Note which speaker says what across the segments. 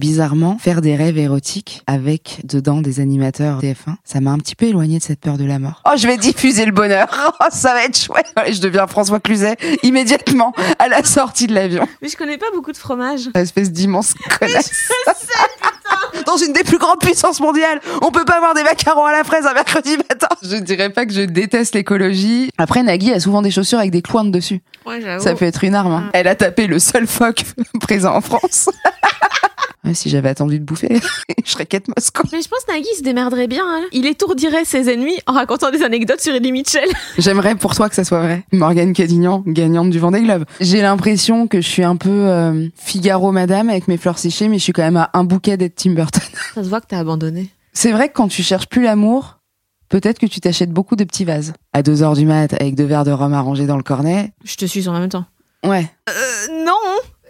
Speaker 1: Bizarrement, faire des rêves érotiques avec dedans des animateurs TF1, ça m'a un petit peu éloigné de cette peur de la mort. Oh, je vais diffuser le bonheur. Oh, ça va être chouette. Je deviens François Cluzet immédiatement à la sortie de l'avion.
Speaker 2: Mais je connais pas beaucoup de fromage.
Speaker 1: Espèce d'immense connasse. Dans une des plus grandes puissances mondiales, on peut pas avoir des macarons à la fraise un mercredi matin. Je dirais pas que je déteste l'écologie. Après, Nagui a souvent des chaussures avec des cloins dessus.
Speaker 2: Ouais, j'avoue.
Speaker 1: Ça peut être une arme. hein. Elle a tapé le seul phoque présent en France. Ouais, si j'avais attendu de bouffer, je serais Kate Moscow.
Speaker 2: Mais je pense que Nagui se démerderait bien. hein. Il étourdirait ses ennemis en racontant des anecdotes sur Eddie Mitchell.
Speaker 1: J'aimerais pour toi que ça soit vrai. Morgane Cadignan, gagnante du Vendée Globe. J'ai l'impression que je suis un peu euh, Figaro Madame avec mes fleurs séchées, mais je suis quand même à un bouquet d'être Tim Burton.
Speaker 2: Ça se voit que t'as abandonné.
Speaker 1: C'est vrai que quand tu cherches plus l'amour, peut-être que tu t'achètes beaucoup de petits vases. À deux heures du mat, avec deux verres de rhum arrangés dans le cornet.
Speaker 2: Je te suis en même temps.
Speaker 1: Ouais.
Speaker 2: Euh, non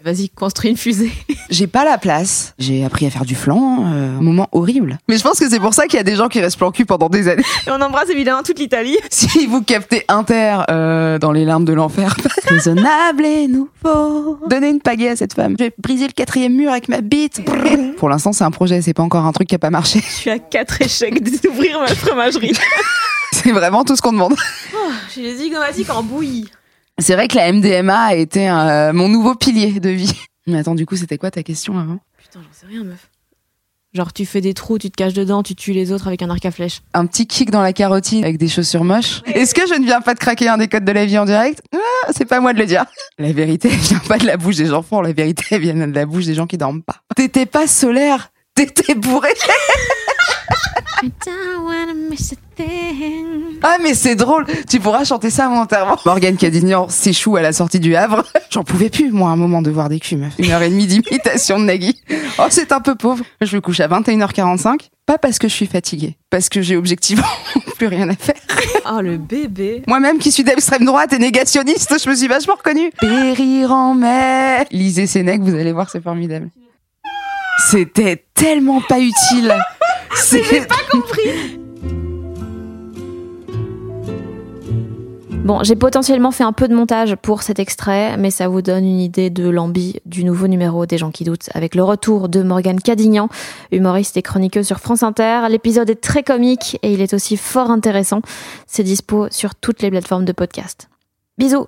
Speaker 2: Vas-y, construis une fusée.
Speaker 1: J'ai pas la place. J'ai appris à faire du flan. euh, un moment horrible. Mais je pense que c'est pour ça qu'il y a des gens qui restent plan cul pendant des années.
Speaker 2: Et on embrasse évidemment toute l'Italie.
Speaker 1: Si vous captez Inter euh, dans les larmes de l'enfer, raisonnable et nouveau. Donnez une pagaie à cette femme. Je vais briser le quatrième mur avec ma bite. Pour l'instant, c'est un projet, c'est pas encore un truc qui a pas marché.
Speaker 2: Je suis à quatre échecs d'ouvrir ma fromagerie.
Speaker 1: C'est vraiment tout ce qu'on demande.
Speaker 2: Oh, J'ai les zygomatiques en bouillie.
Speaker 1: C'est vrai que la MDMA a été euh, mon nouveau pilier de vie. Mais attends, du coup, c'était quoi ta question avant
Speaker 2: Putain, j'en sais rien, meuf. Genre, tu fais des trous, tu te caches dedans, tu tues les autres avec un arc à flèche.
Speaker 1: Un petit kick dans la carotide avec des chaussures moches. Est-ce que je ne viens pas de craquer un des codes de la vie en direct? Ah, C'est pas à moi de le dire. La vérité, elle vient pas de la bouche des enfants. La vérité, elle vient de la bouche des gens qui dorment pas. T'étais pas solaire, t'étais bourré. Ah mais c'est drôle, tu pourras chanter ça à mon enterrement. Morgane Cadignan s'échoue à la sortie du Havre. J'en pouvais plus, moi, un moment de voir des culs, meuf. Une heure et demie d'imitation de Nagui. Oh, c'est un peu pauvre. Je me couche à 21h45. Pas parce que je suis fatiguée, parce que j'ai objectivement plus rien à faire.
Speaker 2: Oh, le bébé.
Speaker 1: Moi-même qui suis d'extrême droite et négationniste, je me suis vachement reconnue. Périr en mai. Lisez Sénèque, vous allez voir, c'est formidable. C'était tellement pas utile. C'est
Speaker 2: pas compris. J'ai potentiellement fait un peu de montage pour cet extrait, mais ça vous donne une idée de l'ambi du nouveau numéro des gens qui doutent, avec le retour de Morgane Cadignan, humoriste et chroniqueuse sur France Inter. L'épisode est très comique et il est aussi fort intéressant. C'est dispo sur toutes les plateformes de podcast. Bisous